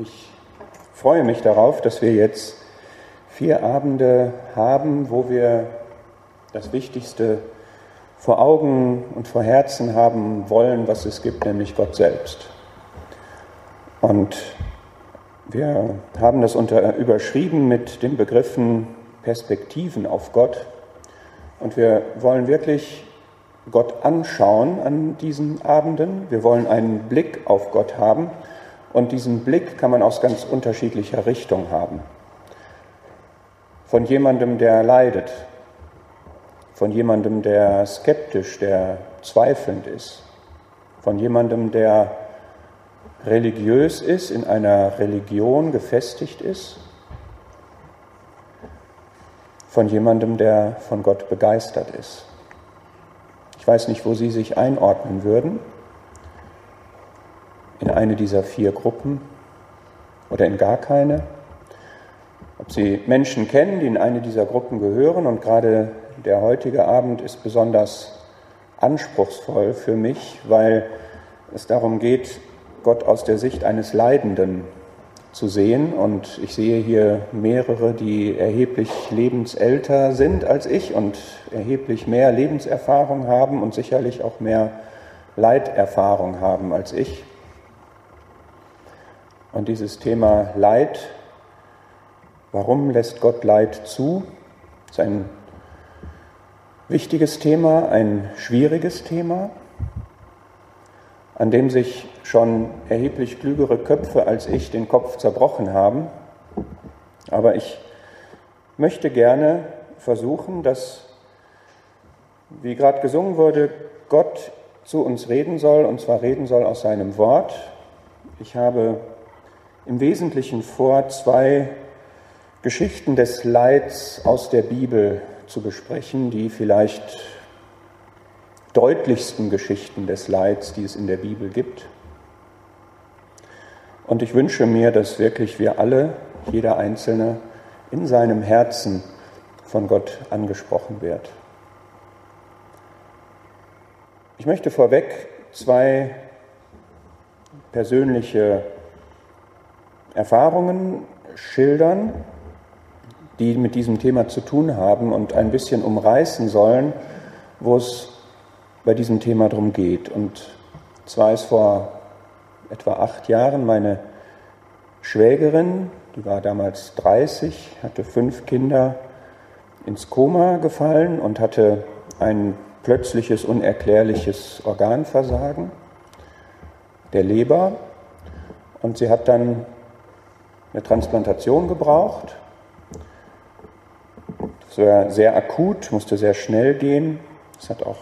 Ich freue mich darauf, dass wir jetzt vier Abende haben, wo wir das Wichtigste vor Augen und vor Herzen haben wollen, was es gibt, nämlich Gott selbst. Und wir haben das unter, überschrieben mit den Begriffen Perspektiven auf Gott. Und wir wollen wirklich Gott anschauen an diesen Abenden. Wir wollen einen Blick auf Gott haben. Und diesen Blick kann man aus ganz unterschiedlicher Richtung haben. Von jemandem, der leidet, von jemandem, der skeptisch, der zweifelnd ist, von jemandem, der religiös ist, in einer Religion gefestigt ist, von jemandem, der von Gott begeistert ist. Ich weiß nicht, wo Sie sich einordnen würden, in eine dieser vier Gruppen oder in gar keine. Ob Sie Menschen kennen, die in eine dieser Gruppen gehören und gerade der heutige Abend ist besonders anspruchsvoll für mich, weil es darum geht, Gott aus der Sicht eines Leidenden zu sehen. Und ich sehe hier mehrere, die erheblich lebensälter sind als ich und erheblich mehr Lebenserfahrung haben und sicherlich auch mehr Leiterfahrung haben als ich. Und dieses Thema Leid, warum lässt Gott Leid zu, ist ein wichtiges Thema, ein schwieriges Thema, an dem sich schon erheblich klügere Köpfe als ich den Kopf zerbrochen haben. Aber ich möchte gerne versuchen, dass, wie gerade gesungen wurde, Gott zu uns reden soll, und zwar reden soll aus seinem Wort. Ich habe im Wesentlichen vor, zwei Geschichten des Leids aus der Bibel zu besprechen, die vielleicht deutlichsten Geschichten des Leids, die es in der Bibel gibt. Und ich wünsche mir, dass wirklich wir alle, jeder Einzelne, in seinem Herzen von Gott angesprochen wird. Ich möchte vorweg zwei persönliche Erfahrungen schildern, die mit diesem Thema zu tun haben und ein bisschen umreißen sollen, wo es bei diesem Thema darum geht. Und zwar ist vor etwa acht Jahren meine Schwägerin, die war damals 30, hatte fünf Kinder, ins Koma gefallen und hatte ein plötzliches, unerklärliches Organversagen der Leber. Und sie hat dann eine Transplantation gebraucht. Das war sehr akut, musste sehr schnell gehen. Das hat auch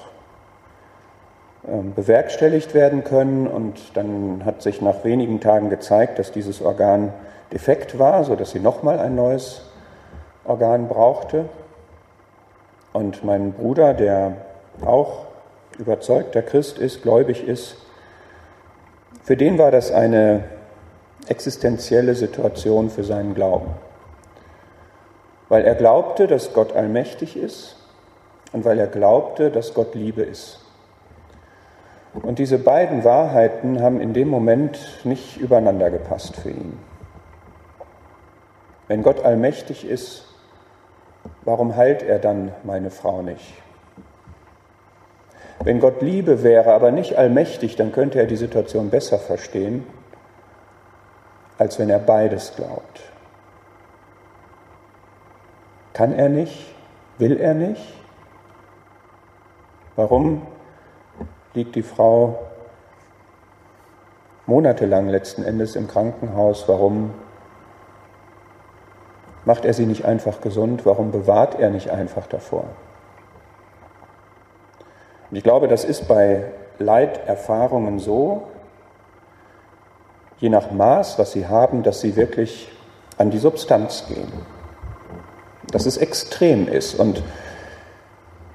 ähm, bewerkstelligt werden können und dann hat sich nach wenigen Tagen gezeigt, dass dieses Organ defekt war, sodass sie nochmal ein neues Organ brauchte. Und mein Bruder, der auch überzeugter Christ ist, gläubig ist, für den war das eine existenzielle Situation für seinen Glauben. Weil er glaubte, dass Gott allmächtig ist und weil er glaubte, dass Gott Liebe ist. Und diese beiden Wahrheiten haben in dem Moment nicht übereinander gepasst für ihn. Wenn Gott allmächtig ist, warum heilt er dann meine Frau nicht? Wenn Gott Liebe wäre, aber nicht allmächtig, dann könnte er die Situation besser verstehen als wenn er beides glaubt. Kann er nicht? Will er nicht? Warum liegt die Frau monatelang letzten Endes im Krankenhaus? Warum macht er sie nicht einfach gesund? Warum bewahrt er nicht einfach davor? Und ich glaube, das ist bei Leiterfahrungen so, je nach Maß, was sie haben, dass sie wirklich an die Substanz gehen. Dass es extrem ist. Und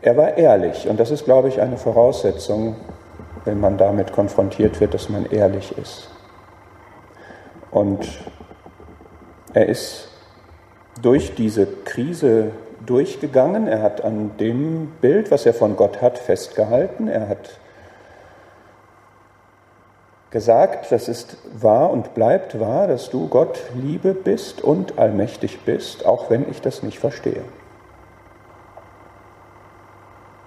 er war ehrlich. Und das ist, glaube ich, eine Voraussetzung, wenn man damit konfrontiert wird, dass man ehrlich ist. Und er ist durch diese Krise durchgegangen. Er hat an dem Bild, was er von Gott hat, festgehalten. Er hat gesagt, das ist wahr und bleibt wahr, dass du Gott Liebe bist und allmächtig bist, auch wenn ich das nicht verstehe.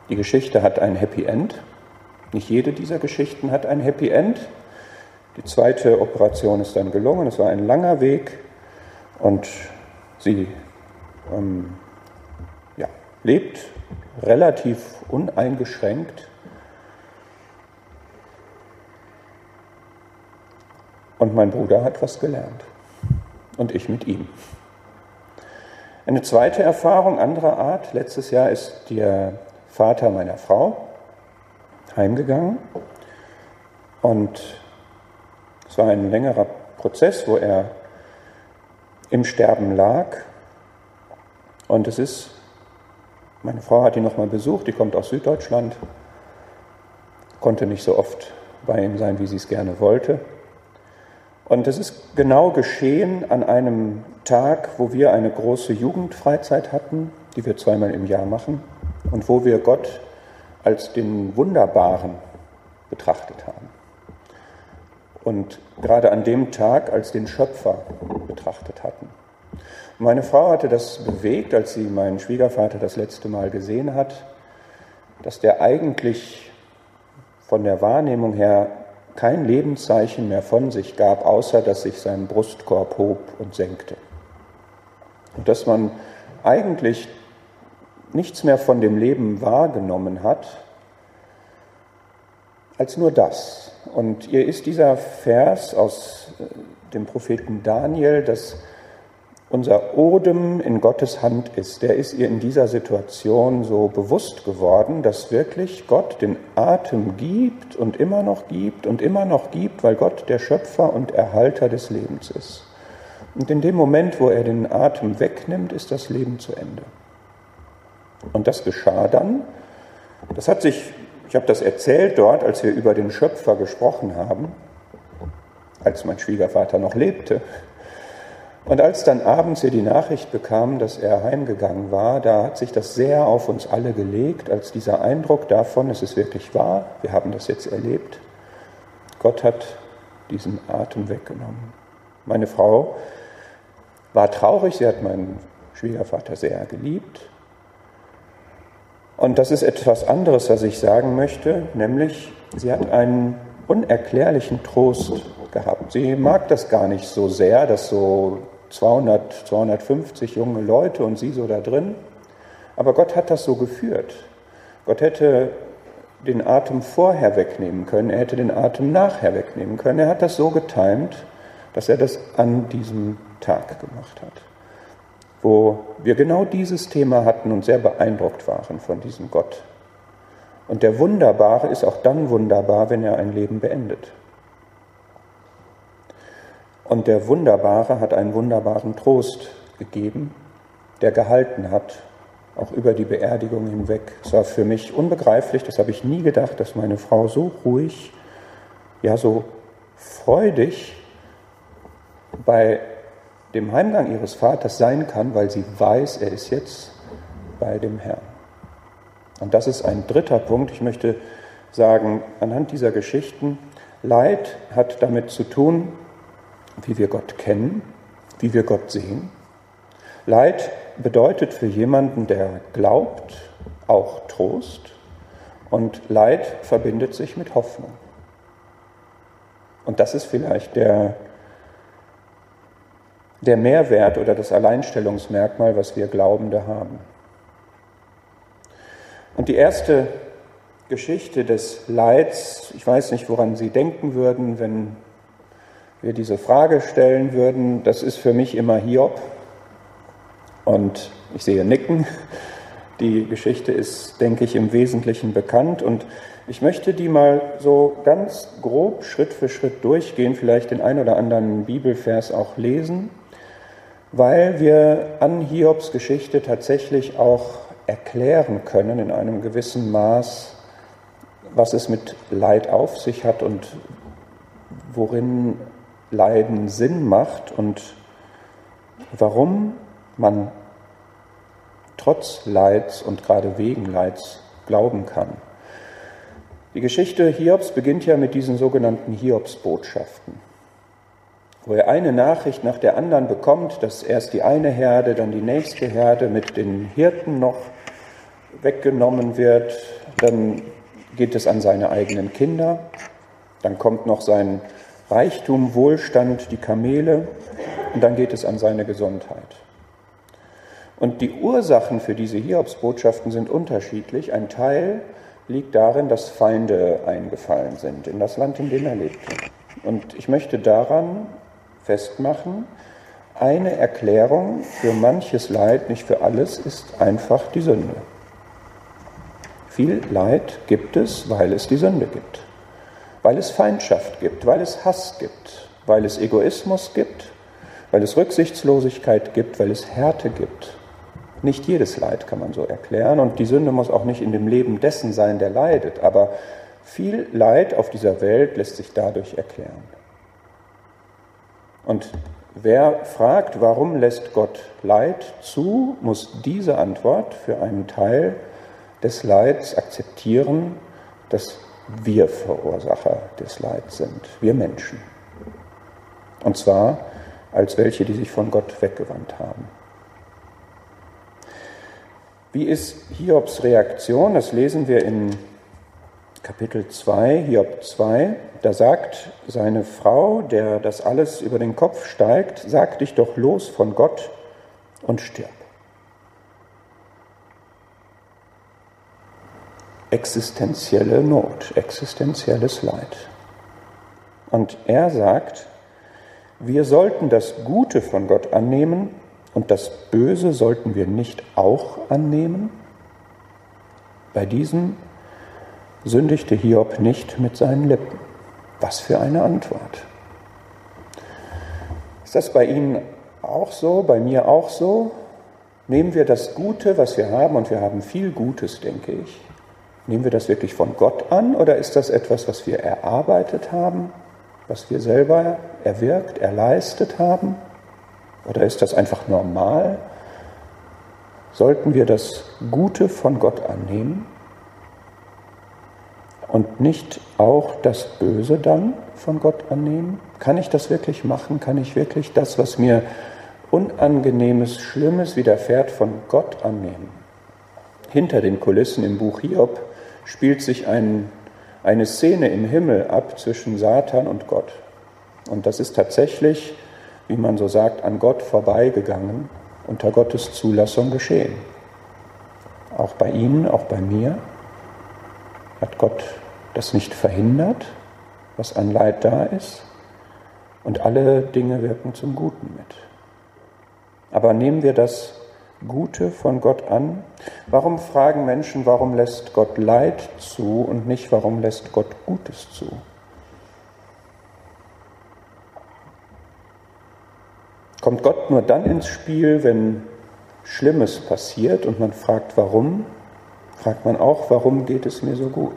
Die Geschichte hat ein Happy End. Nicht jede dieser Geschichten hat ein Happy End. Die zweite Operation ist dann gelungen. Es war ein langer Weg und sie ähm, ja, lebt relativ uneingeschränkt Und mein Bruder hat was gelernt. Und ich mit ihm. Eine zweite Erfahrung anderer Art. Letztes Jahr ist der Vater meiner Frau heimgegangen. Und es war ein längerer Prozess, wo er im Sterben lag. Und es ist, meine Frau hat ihn nochmal besucht, die kommt aus Süddeutschland, konnte nicht so oft bei ihm sein, wie sie es gerne wollte. Und es ist genau geschehen an einem Tag, wo wir eine große Jugendfreizeit hatten, die wir zweimal im Jahr machen, und wo wir Gott als den Wunderbaren betrachtet haben. Und gerade an dem Tag als den Schöpfer betrachtet hatten. Meine Frau hatte das bewegt, als sie meinen Schwiegervater das letzte Mal gesehen hat, dass der eigentlich von der Wahrnehmung her kein Lebenszeichen mehr von sich gab, außer dass sich sein Brustkorb hob und senkte. Und dass man eigentlich nichts mehr von dem Leben wahrgenommen hat, als nur das. Und ihr ist dieser Vers aus äh, dem Propheten Daniel, das unser Odem in Gottes Hand ist, der ist ihr in dieser Situation so bewusst geworden, dass wirklich Gott den Atem gibt und immer noch gibt und immer noch gibt, weil Gott der Schöpfer und Erhalter des Lebens ist. Und in dem Moment, wo er den Atem wegnimmt, ist das Leben zu Ende. Und das geschah dann. Das hat sich, ich habe das erzählt dort, als wir über den Schöpfer gesprochen haben, als mein Schwiegervater noch lebte. Und als dann abends wir die Nachricht bekamen, dass er heimgegangen war, da hat sich das sehr auf uns alle gelegt, als dieser Eindruck davon, es ist wirklich wahr, wir haben das jetzt erlebt. Gott hat diesen Atem weggenommen. Meine Frau war traurig, sie hat meinen Schwiegervater sehr geliebt. Und das ist etwas anderes, was ich sagen möchte, nämlich sie hat einen unerklärlichen Trost gehabt. Sie mag das gar nicht so sehr, dass so 200, 250 junge Leute und sie so da drin. Aber Gott hat das so geführt. Gott hätte den Atem vorher wegnehmen können, er hätte den Atem nachher wegnehmen können. Er hat das so getimt, dass er das an diesem Tag gemacht hat, wo wir genau dieses Thema hatten und sehr beeindruckt waren von diesem Gott. Und der Wunderbare ist auch dann wunderbar, wenn er ein Leben beendet. Und der Wunderbare hat einen wunderbaren Trost gegeben, der gehalten hat, auch über die Beerdigung hinweg. Es war für mich unbegreiflich, das habe ich nie gedacht, dass meine Frau so ruhig, ja so freudig bei dem Heimgang ihres Vaters sein kann, weil sie weiß, er ist jetzt bei dem Herrn. Und das ist ein dritter Punkt. Ich möchte sagen, anhand dieser Geschichten, Leid hat damit zu tun, wie wir Gott kennen, wie wir Gott sehen. Leid bedeutet für jemanden, der glaubt, auch Trost. Und Leid verbindet sich mit Hoffnung. Und das ist vielleicht der, der Mehrwert oder das Alleinstellungsmerkmal, was wir Glaubende haben. Und die erste Geschichte des Leids, ich weiß nicht, woran Sie denken würden, wenn wir diese Frage stellen würden, das ist für mich immer Hiob. Und ich sehe Nicken. Die Geschichte ist, denke ich, im Wesentlichen bekannt. Und ich möchte die mal so ganz grob Schritt für Schritt durchgehen, vielleicht den ein oder anderen Bibelvers auch lesen, weil wir an Hiobs Geschichte tatsächlich auch erklären können in einem gewissen Maß, was es mit Leid auf sich hat und worin Leiden Sinn macht und warum man trotz Leids und gerade wegen Leids glauben kann. Die Geschichte Hiobs beginnt ja mit diesen sogenannten Hiobsbotschaften, wo er eine Nachricht nach der anderen bekommt, dass erst die eine Herde, dann die nächste Herde mit den Hirten noch weggenommen wird, dann geht es an seine eigenen Kinder, dann kommt noch sein Reichtum, Wohlstand, die Kamele und dann geht es an seine Gesundheit. Und die Ursachen für diese Hiobsbotschaften sind unterschiedlich. Ein Teil liegt darin, dass Feinde eingefallen sind in das Land, in dem er lebte. Und ich möchte daran festmachen, eine Erklärung für manches Leid, nicht für alles, ist einfach die Sünde. Viel Leid gibt es, weil es die Sünde gibt, weil es Feindschaft gibt, weil es Hass gibt, weil es Egoismus gibt, weil es Rücksichtslosigkeit gibt, weil es Härte gibt, nicht jedes Leid kann man so erklären und die Sünde muss auch nicht in dem Leben dessen sein, der leidet, aber viel Leid auf dieser Welt lässt sich dadurch erklären. Und wer fragt, warum lässt Gott Leid zu, muss diese Antwort für einen Teil des Leids akzeptieren, dass wir Verursacher des Leids sind, wir Menschen. Und zwar als welche, die sich von Gott weggewandt haben. Wie ist Hiobs Reaktion? Das lesen wir in Kapitel 2, Hiob 2. Da sagt seine Frau, der das alles über den Kopf steigt, sag dich doch los von Gott und stirb. Existenzielle Not, existenzielles Leid. Und er sagt, wir sollten das Gute von Gott annehmen und das Böse sollten wir nicht auch annehmen? Bei diesem sündigte Hiob nicht mit seinen Lippen. Was für eine Antwort. Ist das bei Ihnen auch so, bei mir auch so? Nehmen wir das Gute, was wir haben, und wir haben viel Gutes, denke ich, nehmen wir das wirklich von Gott an oder ist das etwas, was wir erarbeitet haben, was wir selber erwirkt, erleistet haben? Oder ist das einfach normal? Sollten wir das Gute von Gott annehmen und nicht auch das Böse dann von Gott annehmen? Kann ich das wirklich machen? Kann ich wirklich das, was mir Unangenehmes, Schlimmes widerfährt, von Gott annehmen? Hinter den Kulissen im Buch Hiob spielt sich ein, eine Szene im Himmel ab zwischen Satan und Gott. Und das ist tatsächlich wie man so sagt, an Gott vorbeigegangen, unter Gottes Zulassung geschehen. Auch bei Ihnen, auch bei mir hat Gott das nicht verhindert, was an Leid da ist, und alle Dinge wirken zum Guten mit. Aber nehmen wir das Gute von Gott an? Warum fragen Menschen, warum lässt Gott Leid zu und nicht, warum lässt Gott Gutes zu? Kommt Gott nur dann ins Spiel, wenn Schlimmes passiert und man fragt, warum? Fragt man auch, warum geht es mir so gut?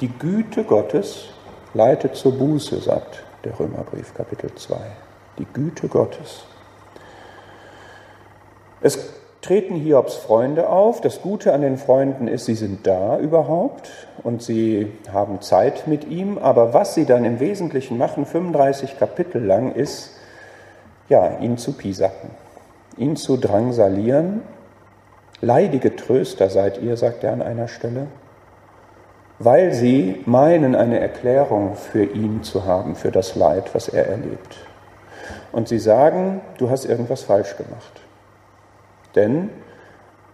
Die Güte Gottes leitet zur Buße, sagt der Römerbrief Kapitel 2. Die Güte Gottes. Es treten Hiobs Freunde auf. Das Gute an den Freunden ist, sie sind da überhaupt und sie haben Zeit mit ihm. Aber was sie dann im Wesentlichen machen, 35 Kapitel lang, ist, ja, ihn zu pisacken, ihn zu drangsalieren. Leidige Tröster seid ihr, sagt er an einer Stelle, weil sie meinen, eine Erklärung für ihn zu haben, für das Leid, was er erlebt. Und sie sagen, du hast irgendwas falsch gemacht. Denn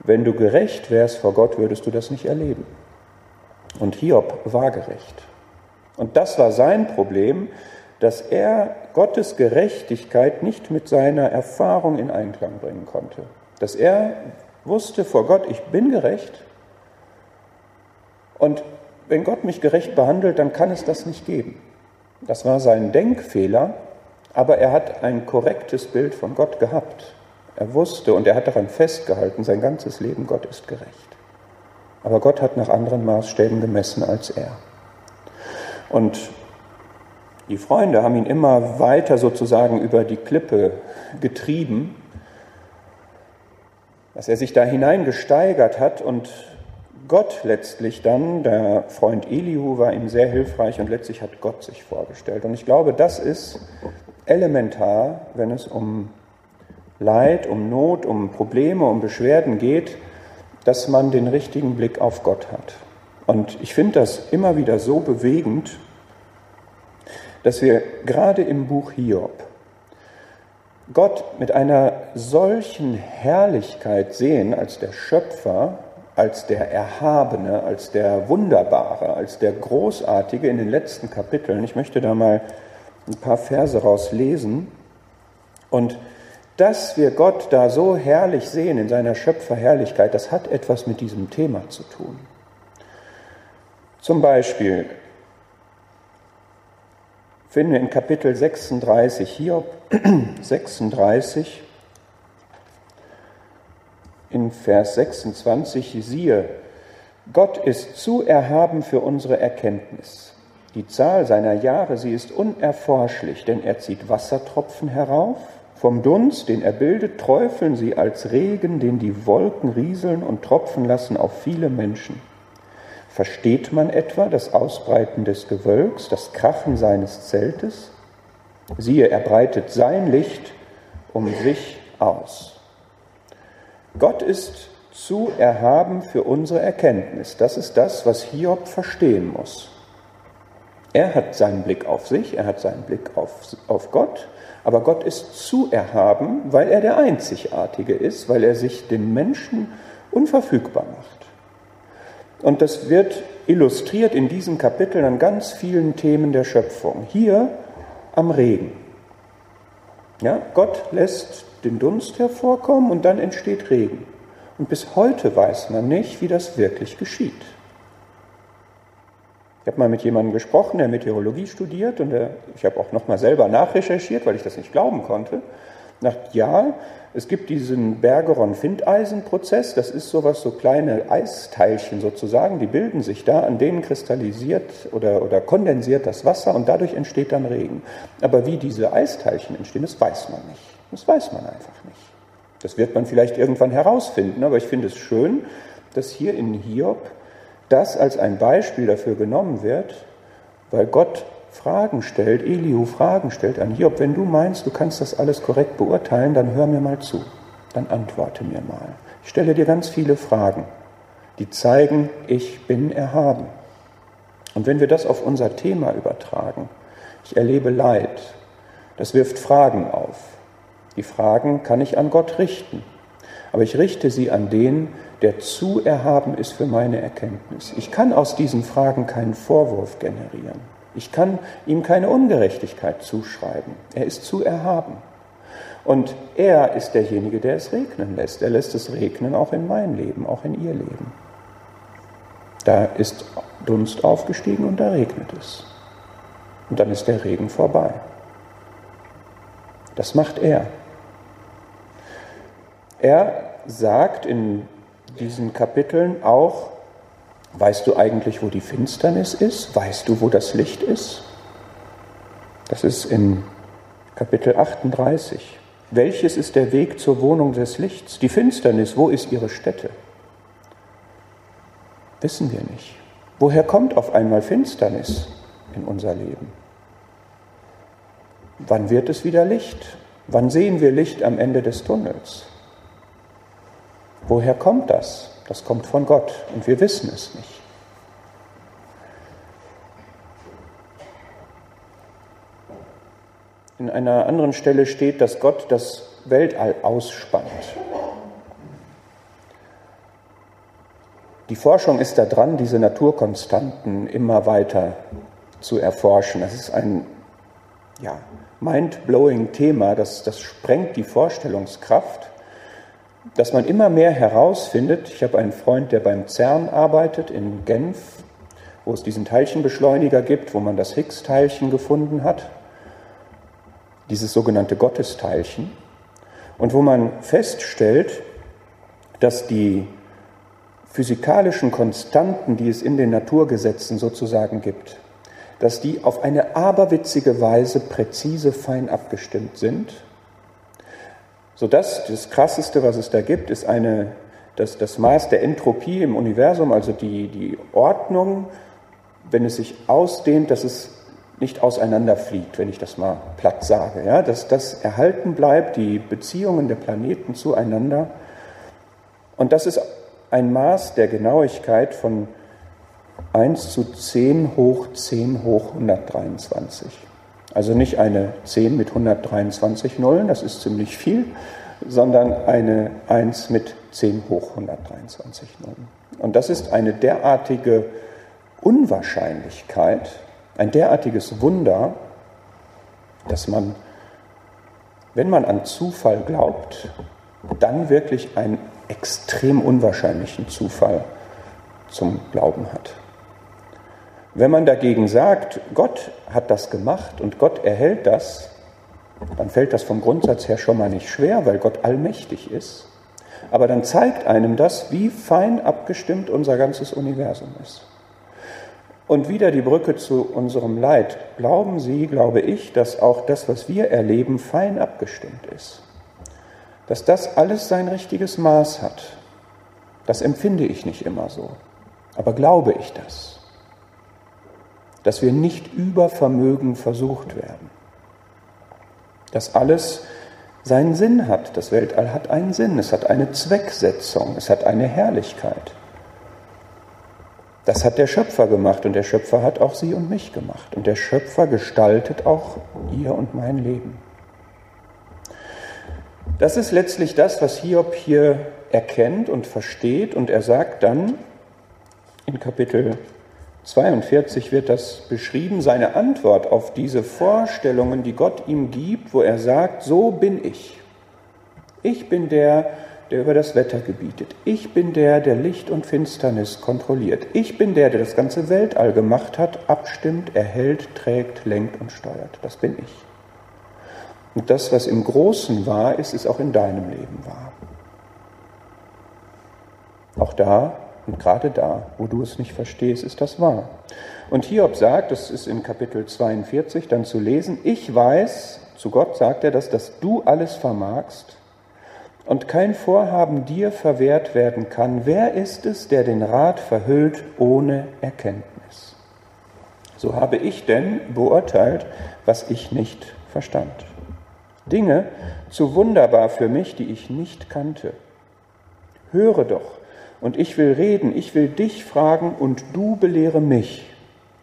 wenn du gerecht wärst vor Gott, würdest du das nicht erleben. Und Hiob war gerecht. Und das war sein Problem, dass er Gottes Gerechtigkeit nicht mit seiner Erfahrung in Einklang bringen konnte. Dass er wusste vor Gott, ich bin gerecht. Und wenn Gott mich gerecht behandelt, dann kann es das nicht geben. Das war sein Denkfehler, aber er hat ein korrektes Bild von Gott gehabt. Er wusste und er hat daran festgehalten, sein ganzes Leben, Gott ist gerecht. Aber Gott hat nach anderen Maßstäben gemessen als er. Und die Freunde haben ihn immer weiter sozusagen über die Klippe getrieben, dass er sich da hineingesteigert hat und Gott letztlich dann, der Freund Elihu war ihm sehr hilfreich und letztlich hat Gott sich vorgestellt. Und ich glaube, das ist elementar, wenn es um Leid, um Not, um Probleme, um Beschwerden geht, dass man den richtigen Blick auf Gott hat. Und ich finde das immer wieder so bewegend, dass wir gerade im Buch Hiob Gott mit einer solchen Herrlichkeit sehen als der Schöpfer, als der Erhabene, als der Wunderbare, als der Großartige in den letzten Kapiteln. Ich möchte da mal ein paar Verse rauslesen. Und dass wir Gott da so herrlich sehen in seiner Schöpferherrlichkeit, das hat etwas mit diesem Thema zu tun. Zum Beispiel finden wir in Kapitel 36, Hiob 36, in Vers 26, siehe, Gott ist zu erhaben für unsere Erkenntnis. Die Zahl seiner Jahre, sie ist unerforschlich, denn er zieht Wassertropfen herauf vom Dunst, den er bildet, träufeln sie als Regen, den die Wolken rieseln und tropfen lassen auf viele Menschen. Versteht man etwa das Ausbreiten des Gewölks, das Krachen seines Zeltes? Siehe, er breitet sein Licht um sich aus. Gott ist zu erhaben für unsere Erkenntnis. Das ist das, was Hiob verstehen muss. Er hat seinen Blick auf sich, er hat seinen Blick auf, auf Gott aber Gott ist zu erhaben, weil er der Einzigartige ist, weil er sich den Menschen unverfügbar macht. Und das wird illustriert in diesem Kapitel an ganz vielen Themen der Schöpfung. Hier am Regen. Ja, Gott lässt den Dunst hervorkommen und dann entsteht Regen. Und bis heute weiß man nicht, wie das wirklich geschieht. Ich habe mal mit jemandem gesprochen, der Meteorologie studiert und der, ich habe auch noch mal selber nachrecherchiert, weil ich das nicht glauben konnte. Nach ja, es gibt diesen Bergeron-Findeisen-Prozess, das ist sowas, so kleine Eisteilchen sozusagen, die bilden sich da, an denen kristallisiert oder, oder kondensiert das Wasser und dadurch entsteht dann Regen. Aber wie diese Eisteilchen entstehen, das weiß man nicht. Das weiß man einfach nicht. Das wird man vielleicht irgendwann herausfinden, aber ich finde es schön, dass hier in Hiob das als ein Beispiel dafür genommen wird, weil Gott Fragen stellt, Elihu Fragen stellt an Hiob, wenn du meinst, du kannst das alles korrekt beurteilen, dann hör mir mal zu, dann antworte mir mal. Ich stelle dir ganz viele Fragen, die zeigen, ich bin erhaben. Und wenn wir das auf unser Thema übertragen, ich erlebe Leid, das wirft Fragen auf. Die Fragen kann ich an Gott richten, aber ich richte sie an den, der zu erhaben ist für meine Erkenntnis. Ich kann aus diesen Fragen keinen Vorwurf generieren. Ich kann ihm keine Ungerechtigkeit zuschreiben. Er ist zu erhaben. Und er ist derjenige, der es regnen lässt. Er lässt es regnen auch in mein Leben, auch in ihr Leben. Da ist Dunst aufgestiegen und da regnet es. Und dann ist der Regen vorbei. Das macht er. Er sagt in diesen Kapiteln auch, weißt du eigentlich, wo die Finsternis ist? Weißt du, wo das Licht ist? Das ist in Kapitel 38. Welches ist der Weg zur Wohnung des Lichts? Die Finsternis, wo ist ihre Stätte? Wissen wir nicht. Woher kommt auf einmal Finsternis in unser Leben? Wann wird es wieder Licht? Wann sehen wir Licht am Ende des Tunnels? Woher kommt das? Das kommt von Gott und wir wissen es nicht. In einer anderen Stelle steht, dass Gott das Weltall ausspannt. Die Forschung ist da dran, diese Naturkonstanten immer weiter zu erforschen. Das ist ein ja, mind-blowing Thema, das, das sprengt die Vorstellungskraft dass man immer mehr herausfindet, ich habe einen Freund, der beim CERN arbeitet in Genf, wo es diesen Teilchenbeschleuniger gibt, wo man das Higgs-Teilchen gefunden hat, dieses sogenannte Gottesteilchen, und wo man feststellt, dass die physikalischen Konstanten, die es in den Naturgesetzen sozusagen gibt, dass die auf eine aberwitzige Weise präzise fein abgestimmt sind sodass das Krasseste, was es da gibt, ist eine das, das Maß der Entropie im Universum, also die, die Ordnung, wenn es sich ausdehnt, dass es nicht auseinanderfliegt, wenn ich das mal platt sage. Ja, dass das erhalten bleibt, die Beziehungen der Planeten zueinander. Und das ist ein Maß der Genauigkeit von 1 zu 10 hoch 10 hoch 123. Also nicht eine 10 mit 123 Nullen, das ist ziemlich viel, sondern eine 1 mit 10 hoch 123 Nullen. Und das ist eine derartige Unwahrscheinlichkeit, ein derartiges Wunder, dass man, wenn man an Zufall glaubt, dann wirklich einen extrem unwahrscheinlichen Zufall zum Glauben hat. Wenn man dagegen sagt, Gott hat das gemacht und Gott erhält das, dann fällt das vom Grundsatz her schon mal nicht schwer, weil Gott allmächtig ist. Aber dann zeigt einem das, wie fein abgestimmt unser ganzes Universum ist. Und wieder die Brücke zu unserem Leid. Glauben Sie, glaube ich, dass auch das, was wir erleben, fein abgestimmt ist. Dass das alles sein richtiges Maß hat. Das empfinde ich nicht immer so. Aber glaube ich das? Dass wir nicht über Vermögen versucht werden. Dass alles seinen Sinn hat. Das Weltall hat einen Sinn. Es hat eine Zwecksetzung. Es hat eine Herrlichkeit. Das hat der Schöpfer gemacht und der Schöpfer hat auch Sie und mich gemacht. Und der Schöpfer gestaltet auch Ihr und mein Leben. Das ist letztlich das, was Hiob hier erkennt und versteht. Und er sagt dann, in Kapitel 42 wird das beschrieben, seine Antwort auf diese Vorstellungen, die Gott ihm gibt, wo er sagt, so bin ich. Ich bin der, der über das Wetter gebietet. Ich bin der, der Licht und Finsternis kontrolliert. Ich bin der, der das ganze Weltall gemacht hat, abstimmt, erhält, trägt, lenkt und steuert. Das bin ich. Und das, was im Großen wahr ist, ist auch in deinem Leben wahr. Auch da und gerade da, wo du es nicht verstehst, ist das wahr. Und Hiob sagt, das ist in Kapitel 42 dann zu lesen, ich weiß, zu Gott sagt er das, dass du alles vermagst und kein Vorhaben dir verwehrt werden kann, wer ist es, der den Rat verhüllt ohne Erkenntnis? So habe ich denn beurteilt, was ich nicht verstand. Dinge zu wunderbar für mich, die ich nicht kannte. Höre doch, und ich will reden, ich will dich fragen, und du belehre mich.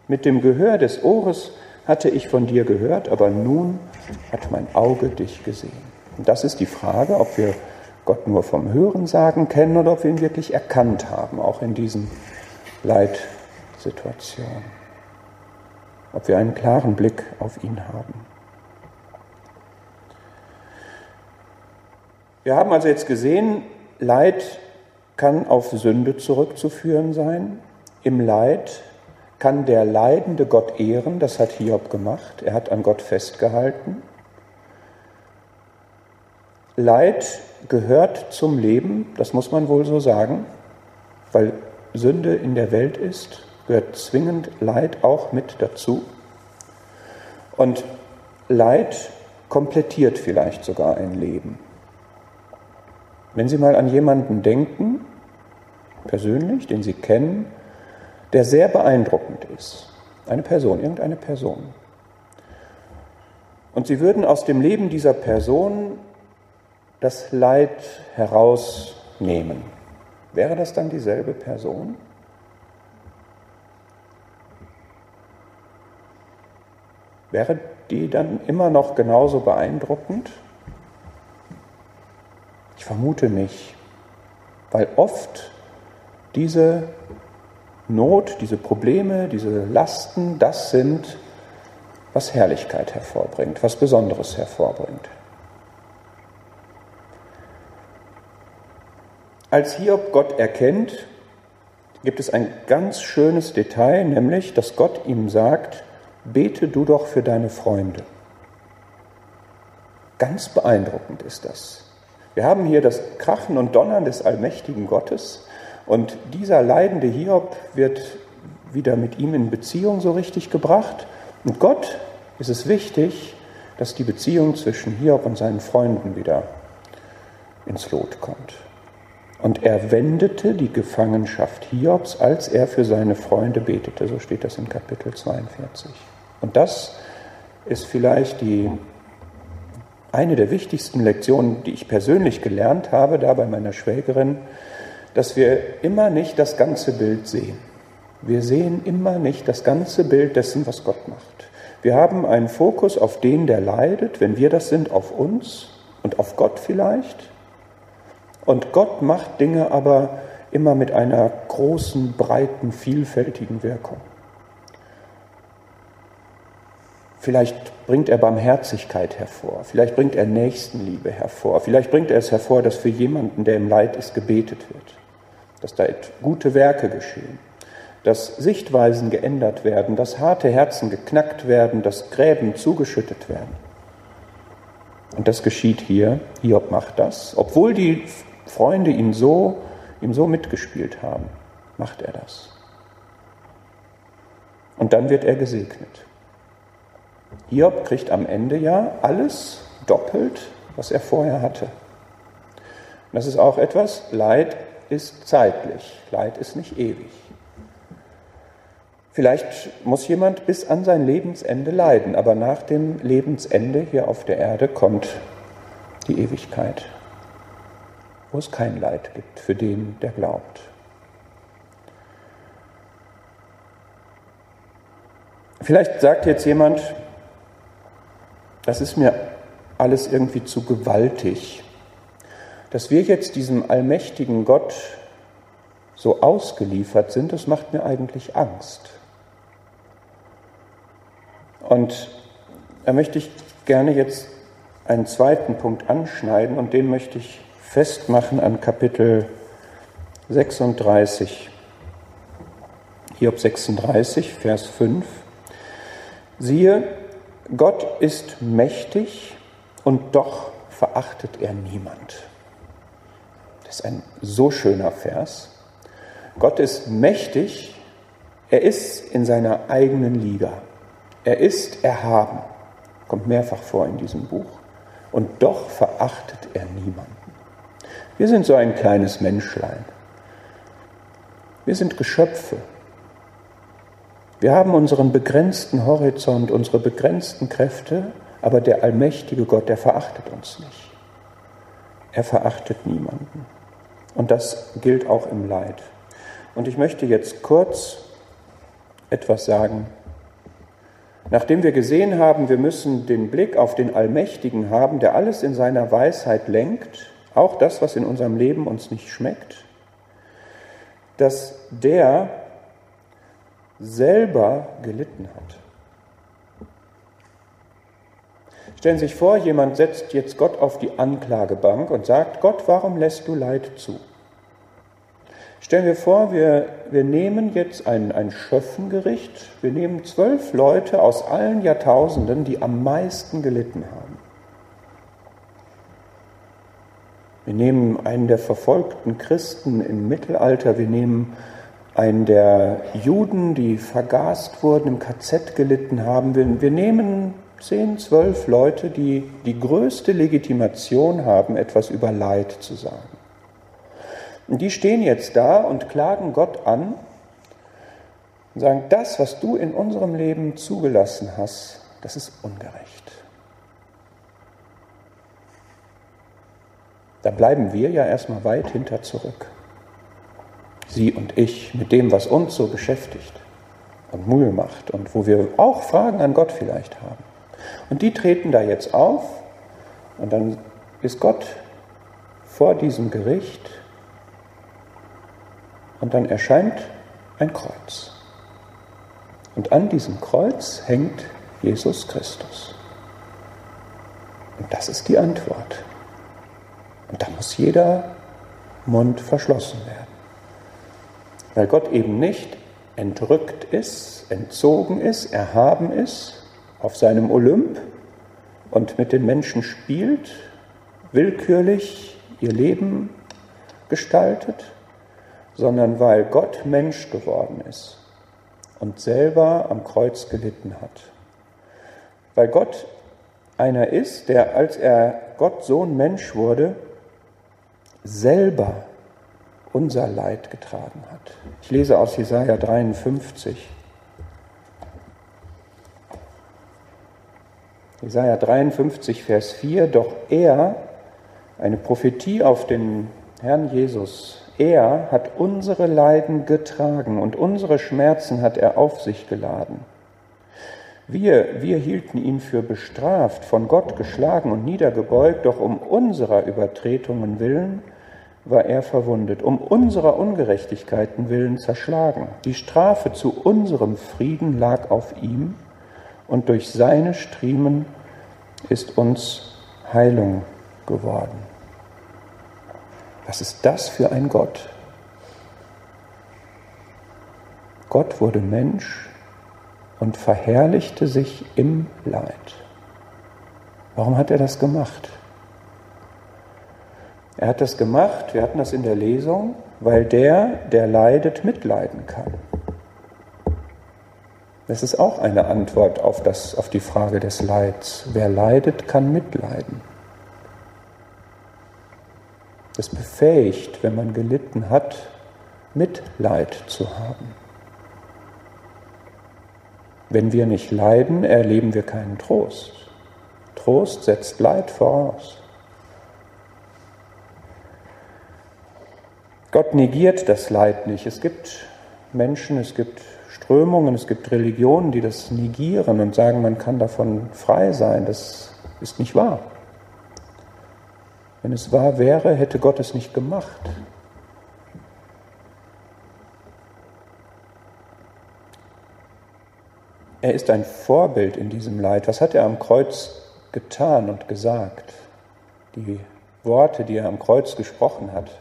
Mit dem Gehör des Ohres hatte ich von dir gehört, aber nun hat mein Auge dich gesehen. Und das ist die Frage, ob wir Gott nur vom Hören sagen kennen oder ob wir ihn wirklich erkannt haben, auch in diesen Leitsituationen. Ob wir einen klaren Blick auf ihn haben. Wir haben also jetzt gesehen, Leid kann auf Sünde zurückzuführen sein. Im Leid kann der leidende Gott ehren, das hat Hiob gemacht, er hat an Gott festgehalten. Leid gehört zum Leben, das muss man wohl so sagen, weil Sünde in der Welt ist, gehört zwingend Leid auch mit dazu. Und Leid komplettiert vielleicht sogar ein Leben. Wenn Sie mal an jemanden denken, persönlich, den Sie kennen, der sehr beeindruckend ist, eine Person, irgendeine Person, und Sie würden aus dem Leben dieser Person das Leid herausnehmen. Wäre das dann dieselbe Person? Wäre die dann immer noch genauso beeindruckend? Ich vermute nicht, weil oft diese Not, diese Probleme, diese Lasten, das sind, was Herrlichkeit hervorbringt, was Besonderes hervorbringt. Als Hiob Gott erkennt, gibt es ein ganz schönes Detail, nämlich, dass Gott ihm sagt, bete du doch für deine Freunde. Ganz beeindruckend ist das. Wir haben hier das Krachen und Donnern des allmächtigen Gottes und dieser leidende Hiob wird wieder mit ihm in Beziehung so richtig gebracht. Und Gott ist es wichtig, dass die Beziehung zwischen Hiob und seinen Freunden wieder ins Lot kommt. Und er wendete die Gefangenschaft Hiobs, als er für seine Freunde betete. So steht das in Kapitel 42. Und das ist vielleicht die, eine der wichtigsten Lektionen, die ich persönlich gelernt habe, da bei meiner Schwägerin, dass wir immer nicht das ganze Bild sehen. Wir sehen immer nicht das ganze Bild dessen, was Gott macht. Wir haben einen Fokus auf den, der leidet, wenn wir das sind, auf uns und auf Gott vielleicht. Und Gott macht Dinge aber immer mit einer großen, breiten, vielfältigen Wirkung. Vielleicht bringt er Barmherzigkeit hervor, vielleicht bringt er Nächstenliebe hervor, vielleicht bringt er es hervor, dass für jemanden, der im Leid ist, gebetet wird, dass da gute Werke geschehen, dass Sichtweisen geändert werden, dass harte Herzen geknackt werden, dass Gräben zugeschüttet werden. Und das geschieht hier. Hiob macht das, obwohl die Freunde ihn so, ihm so mitgespielt haben, macht er das. Und dann wird er gesegnet. Hiob kriegt am Ende ja alles doppelt, was er vorher hatte. das ist auch etwas, Leid ist zeitlich, Leid ist nicht ewig. Vielleicht muss jemand bis an sein Lebensende leiden, aber nach dem Lebensende hier auf der Erde kommt die Ewigkeit, wo es kein Leid gibt für den, der glaubt. Vielleicht sagt jetzt jemand, das ist mir alles irgendwie zu gewaltig, dass wir jetzt diesem allmächtigen Gott so ausgeliefert sind, das macht mir eigentlich Angst. Und da möchte ich gerne jetzt einen zweiten Punkt anschneiden und den möchte ich festmachen an Kapitel 36, Hiob 36, Vers 5. Siehe, Gott ist mächtig und doch verachtet er niemand. Das ist ein so schöner Vers. Gott ist mächtig, er ist in seiner eigenen Liga. Er ist erhaben, kommt mehrfach vor in diesem Buch. Und doch verachtet er niemanden. Wir sind so ein kleines Menschlein. Wir sind Geschöpfe. Wir haben unseren begrenzten Horizont, unsere begrenzten Kräfte, aber der allmächtige Gott, der verachtet uns nicht. Er verachtet niemanden. Und das gilt auch im Leid. Und ich möchte jetzt kurz etwas sagen Nachdem wir gesehen haben, wir müssen den Blick auf den Allmächtigen haben, der alles in seiner Weisheit lenkt, auch das, was in unserem Leben uns nicht schmeckt, dass der selber gelitten hat. Stellen Sie sich vor, jemand setzt jetzt Gott auf die Anklagebank und sagt, Gott, warum lässt du Leid zu? Stellen wir vor, wir, wir nehmen jetzt ein, ein Schöffengericht, wir nehmen zwölf Leute aus allen Jahrtausenden, die am meisten gelitten haben. Wir nehmen einen der verfolgten Christen im Mittelalter, wir nehmen einen der Juden, die vergast wurden, im KZ gelitten haben. Wir, nehmen zehn, zwölf Leute, die die größte Legitimation haben, etwas über Leid zu sagen. Und die stehen jetzt da und klagen Gott an und sagen, das, was du in unserem Leben zugelassen hast, das ist ungerecht. Da bleiben wir ja erstmal weit hinter zurück. Sie und ich mit dem, was uns so beschäftigt und Mühe macht und wo wir auch Fragen an Gott vielleicht haben. Und die treten da jetzt auf und dann ist Gott vor diesem Gericht und dann erscheint ein Kreuz. Und an diesem Kreuz hängt Jesus Christus. Und das ist die Antwort. Und da muss jeder Mund verschlossen werden. Weil Gott eben nicht entrückt ist, entzogen ist, erhaben ist auf seinem Olymp und mit den Menschen spielt, willkürlich ihr Leben gestaltet, sondern weil Gott Mensch geworden ist und selber am Kreuz gelitten hat. Weil Gott einer ist, der, als er Gott Sohn Mensch wurde, selber unser Leid getragen hat. Ich lese aus Jesaja 53. Jesaja 53, Vers 4. Doch er, eine Prophetie auf den Herrn Jesus, er hat unsere Leiden getragen und unsere Schmerzen hat er auf sich geladen. Wir, wir hielten ihn für bestraft, von Gott geschlagen und niedergebeugt, doch um unserer Übertretungen willen war er verwundet, um unserer Ungerechtigkeiten willen zerschlagen. Die Strafe zu unserem Frieden lag auf ihm, und durch seine Striemen ist uns Heilung geworden. Was ist das für ein Gott? Gott wurde Mensch und verherrlichte sich im Leid. Warum hat er das gemacht? Er hat das gemacht, wir hatten das in der Lesung, weil der, der leidet, mitleiden kann. Das ist auch eine Antwort auf, das, auf die Frage des Leids. Wer leidet, kann mitleiden. Es befähigt, wenn man gelitten hat, Mitleid zu haben. Wenn wir nicht leiden, erleben wir keinen Trost. Trost setzt Leid voraus. Gott negiert das Leid nicht. Es gibt Menschen, es gibt Strömungen, es gibt Religionen, die das negieren und sagen, man kann davon frei sein. Das ist nicht wahr. Wenn es wahr wäre, hätte Gott es nicht gemacht. Er ist ein Vorbild in diesem Leid. Was hat er am Kreuz getan und gesagt? Die Worte, die er am Kreuz gesprochen hat.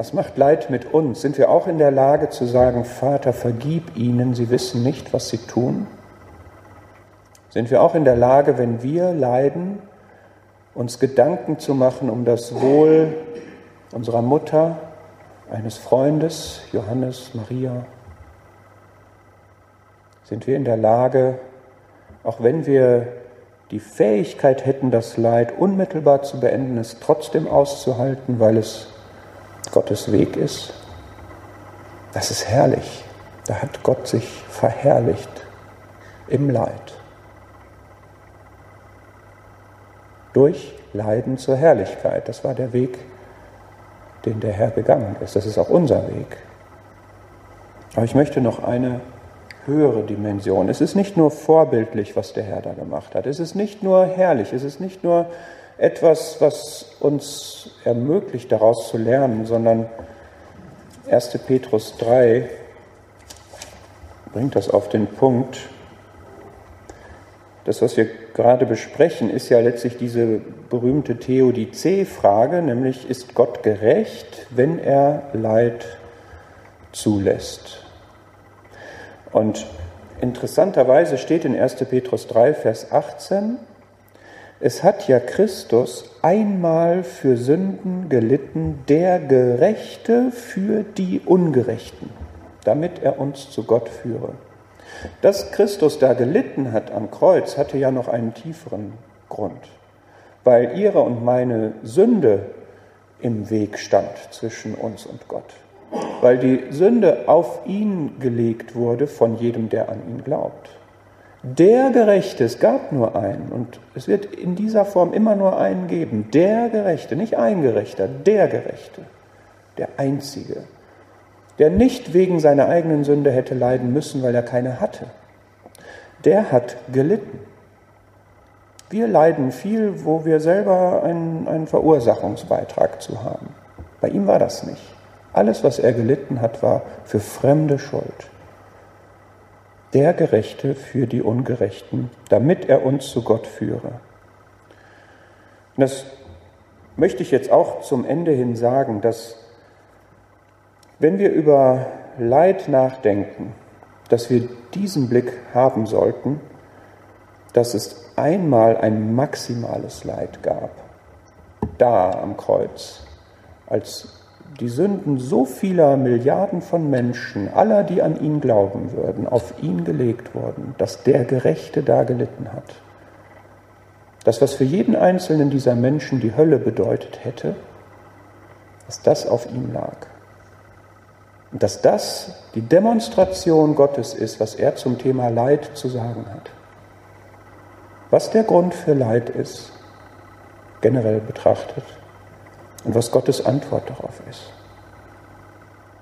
Was macht Leid mit uns? Sind wir auch in der Lage zu sagen, Vater, vergib ihnen, sie wissen nicht, was sie tun? Sind wir auch in der Lage, wenn wir leiden, uns Gedanken zu machen um das Wohl unserer Mutter, eines Freundes, Johannes, Maria, sind wir in der Lage, auch wenn wir die Fähigkeit hätten, das Leid unmittelbar zu beenden, es trotzdem auszuhalten, weil es Gottes Weg ist. Das ist herrlich. Da hat Gott sich verherrlicht im Leid. Durch Leiden zur Herrlichkeit. Das war der Weg, den der Herr gegangen ist. Das ist auch unser Weg. Aber ich möchte noch eine höhere Dimension. Es ist nicht nur vorbildlich, was der Herr da gemacht hat. Es ist nicht nur herrlich. Es ist nicht nur etwas, was uns ermöglicht, daraus zu lernen, sondern 1. Petrus 3 bringt das auf den Punkt. Das, was wir gerade besprechen, ist ja letztlich diese berühmte Theodizee-Frage, nämlich ist Gott gerecht, wenn er Leid zulässt? Und interessanterweise steht in 1. Petrus 3, Vers 18, es hat ja Christus einmal für Sünden gelitten, der Gerechte für die Ungerechten, damit er uns zu Gott führe. Dass Christus da gelitten hat am Kreuz, hatte ja noch einen tieferen Grund, weil ihre und meine Sünde im Weg stand zwischen uns und Gott weil die Sünde auf ihn gelegt wurde von jedem, der an ihn glaubt. Der Gerechte, es gab nur einen und es wird in dieser Form immer nur einen geben. Der Gerechte, nicht ein Gerechter, der Gerechte, der Einzige, der nicht wegen seiner eigenen Sünde hätte leiden müssen, weil er keine hatte. Der hat gelitten. Wir leiden viel, wo wir selber einen, einen Verursachungsbeitrag zu haben. Bei ihm war das nicht. Alles, was er gelitten hat, war für fremde Schuld. Der Gerechte für die Ungerechten, damit er uns zu Gott führe. Und das möchte ich jetzt auch zum Ende hin sagen, dass wenn wir über Leid nachdenken, dass wir diesen Blick haben sollten, dass es einmal ein maximales Leid gab, da am Kreuz, als die Sünden so vieler Milliarden von Menschen, aller, die an ihn glauben würden, auf ihn gelegt wurden, dass der Gerechte da gelitten hat. Das, was für jeden einzelnen dieser Menschen die Hölle bedeutet hätte, dass das auf ihm lag. Und dass das die Demonstration Gottes ist, was er zum Thema Leid zu sagen hat. Was der Grund für Leid ist, generell betrachtet, und was Gottes Antwort darauf ist.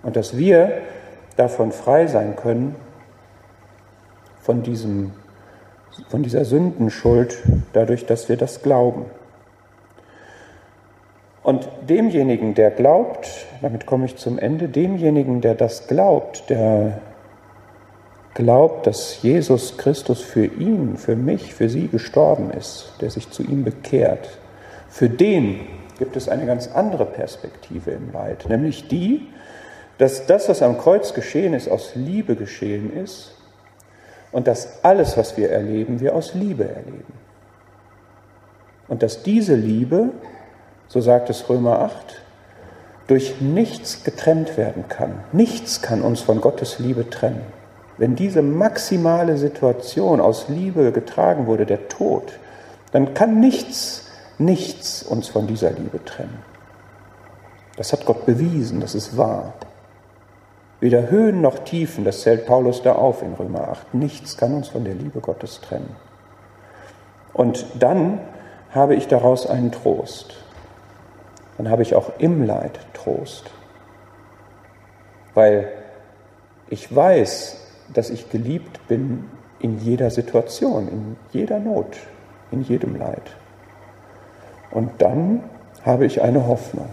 Und dass wir davon frei sein können, von, diesem, von dieser Sündenschuld, dadurch, dass wir das glauben. Und demjenigen, der glaubt, damit komme ich zum Ende, demjenigen, der das glaubt, der glaubt, dass Jesus Christus für ihn, für mich, für sie gestorben ist, der sich zu ihm bekehrt, für den gibt es eine ganz andere Perspektive im Leid, nämlich die, dass das, was am Kreuz geschehen ist, aus Liebe geschehen ist und dass alles, was wir erleben, wir aus Liebe erleben. Und dass diese Liebe, so sagt es Römer 8, durch nichts getrennt werden kann. Nichts kann uns von Gottes Liebe trennen. Wenn diese maximale Situation aus Liebe getragen wurde, der Tod, dann kann nichts, nichts uns von dieser Liebe trennen. Das hat Gott bewiesen, das ist wahr. Weder Höhen noch Tiefen, das zählt Paulus da auf in Römer 8. Nichts kann uns von der Liebe Gottes trennen. Und dann habe ich daraus einen Trost. Dann habe ich auch im Leid Trost. Weil ich weiß, dass ich geliebt bin in jeder Situation, in jeder Not, in jedem Leid. Und dann habe ich eine Hoffnung.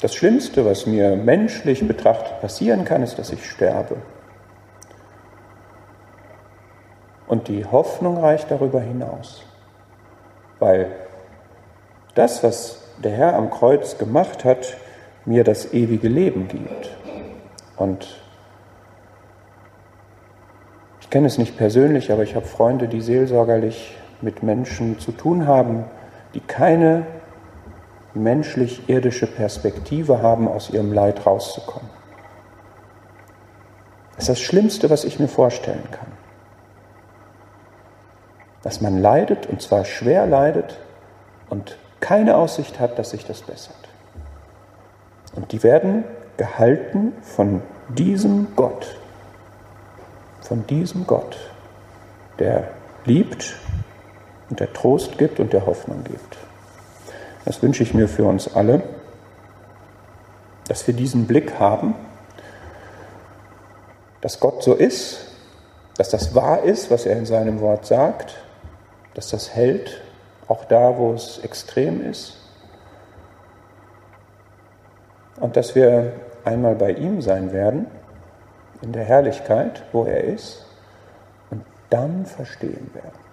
Das Schlimmste, was mir menschlich betrachtet passieren kann, ist, dass ich sterbe. Und die Hoffnung reicht darüber hinaus, weil das, was der Herr am Kreuz gemacht hat, mir das ewige Leben gibt. Und ich kenne es nicht persönlich, aber ich habe Freunde, die seelsorgerlich mit Menschen zu tun haben, die keine menschlich-irdische Perspektive haben, aus ihrem Leid rauszukommen. Das ist das Schlimmste, was ich mir vorstellen kann. Dass man leidet, und zwar schwer leidet, und keine Aussicht hat, dass sich das bessert. Und die werden gehalten von diesem Gott, von diesem Gott, der liebt und der Trost gibt und der Hoffnung gibt. Das wünsche ich mir für uns alle, dass wir diesen Blick haben, dass Gott so ist, dass das wahr ist, was er in seinem Wort sagt, dass das hält, auch da, wo es extrem ist, und dass wir einmal bei ihm sein werden, in der Herrlichkeit, wo er ist, und dann verstehen werden.